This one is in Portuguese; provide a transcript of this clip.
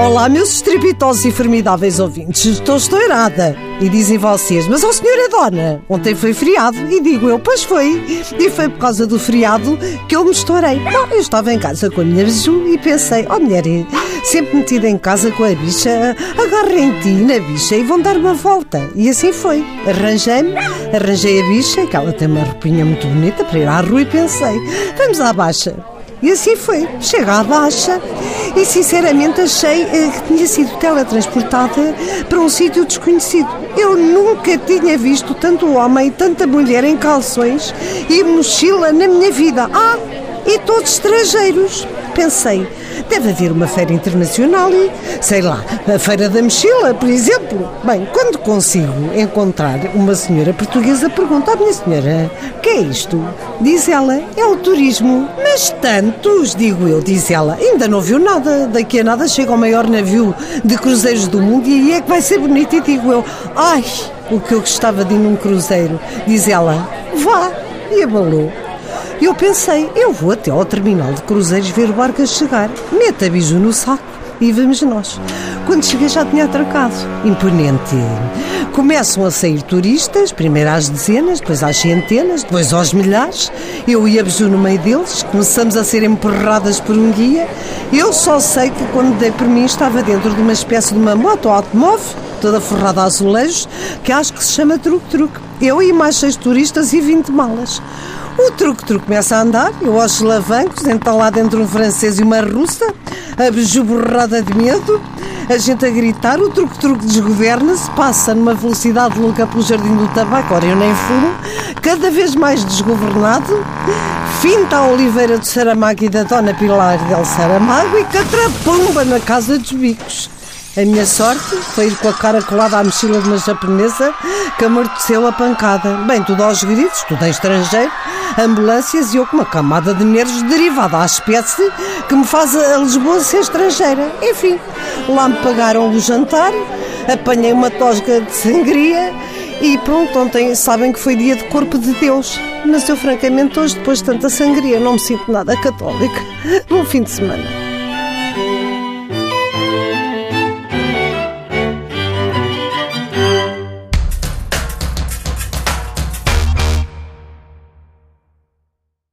Olá, meus estrepitosos e formidáveis ouvintes. Estou estourada. E dizem vocês, mas ó senhora dona, ontem foi feriado. E digo eu, pois foi. E foi por causa do feriado que eu me estourei. Bom, eu estava em casa com a minha Ju e pensei, ó oh, mulher, sempre metida em casa com a bicha, agarrem em ti na bicha e vão dar uma volta. E assim foi. Arranjei-me, arranjei a bicha, que ela tem uma roupinha muito bonita para ir à rua e pensei, vamos à baixa. E assim foi. Chega à baixa e sinceramente achei eh, que tinha sido teletransportada para um sítio desconhecido. Eu nunca tinha visto tanto homem e tanta mulher em calções e mochila na minha vida. Ah, e todos estrangeiros. Pensei, deve haver uma feira internacional e, sei lá, a Feira da Mochila, por exemplo. Bem, quando consigo encontrar uma senhora portuguesa, pergunto à minha senhora, o que é isto? Diz ela, é o turismo. Mas tantos, digo eu, diz ela, ainda não viu nada. Daqui a nada chega o maior navio de cruzeiros do mundo e aí é que vai ser bonito. E digo eu, ai, o que eu gostava de ir num cruzeiro. Diz ela, vá. E abalou. Eu pensei, eu vou até ao terminal de cruzeiros ver o barco a chegar. Meta a biju no saco e vamos nós. Quando cheguei já tinha atracado. Imponente. Começam a sair turistas, primeiro às dezenas, depois às centenas, depois aos milhares. Eu e a Biju no meio deles, começamos a ser empurradas por um guia. Eu só sei que quando dei por mim estava dentro de uma espécie de uma moto automóvel, toda forrada a azulejos, que acho que se chama truque-truque. Eu e mais seis turistas e vinte malas. O truque-truque começa a andar, eu aos lavancos, então lá dentro um francês e uma russa, a biju borrada de medo, a gente a gritar, o truque-truque desgoverna-se, passa numa velocidade louca pelo jardim do tabaco, ora eu nem fumo, cada vez mais desgovernado, finta a Oliveira de Saramago e da Dona Pilar del Saramago e catrapumba na casa dos bicos. A minha sorte foi ir com a cara colada à mochila de uma japonesa que amorteceu a pancada. Bem, tudo aos gritos, tudo em estrangeiro, ambulâncias e eu com uma camada de nervos derivada à espécie que me faz a Lisboa ser estrangeira. Enfim, lá me pagaram o jantar, apanhei uma tosga de sangria e pronto, ontem sabem que foi dia de corpo de Deus. Mas eu, francamente, hoje, depois de tanta sangria, não me sinto nada católica. Bom fim de semana.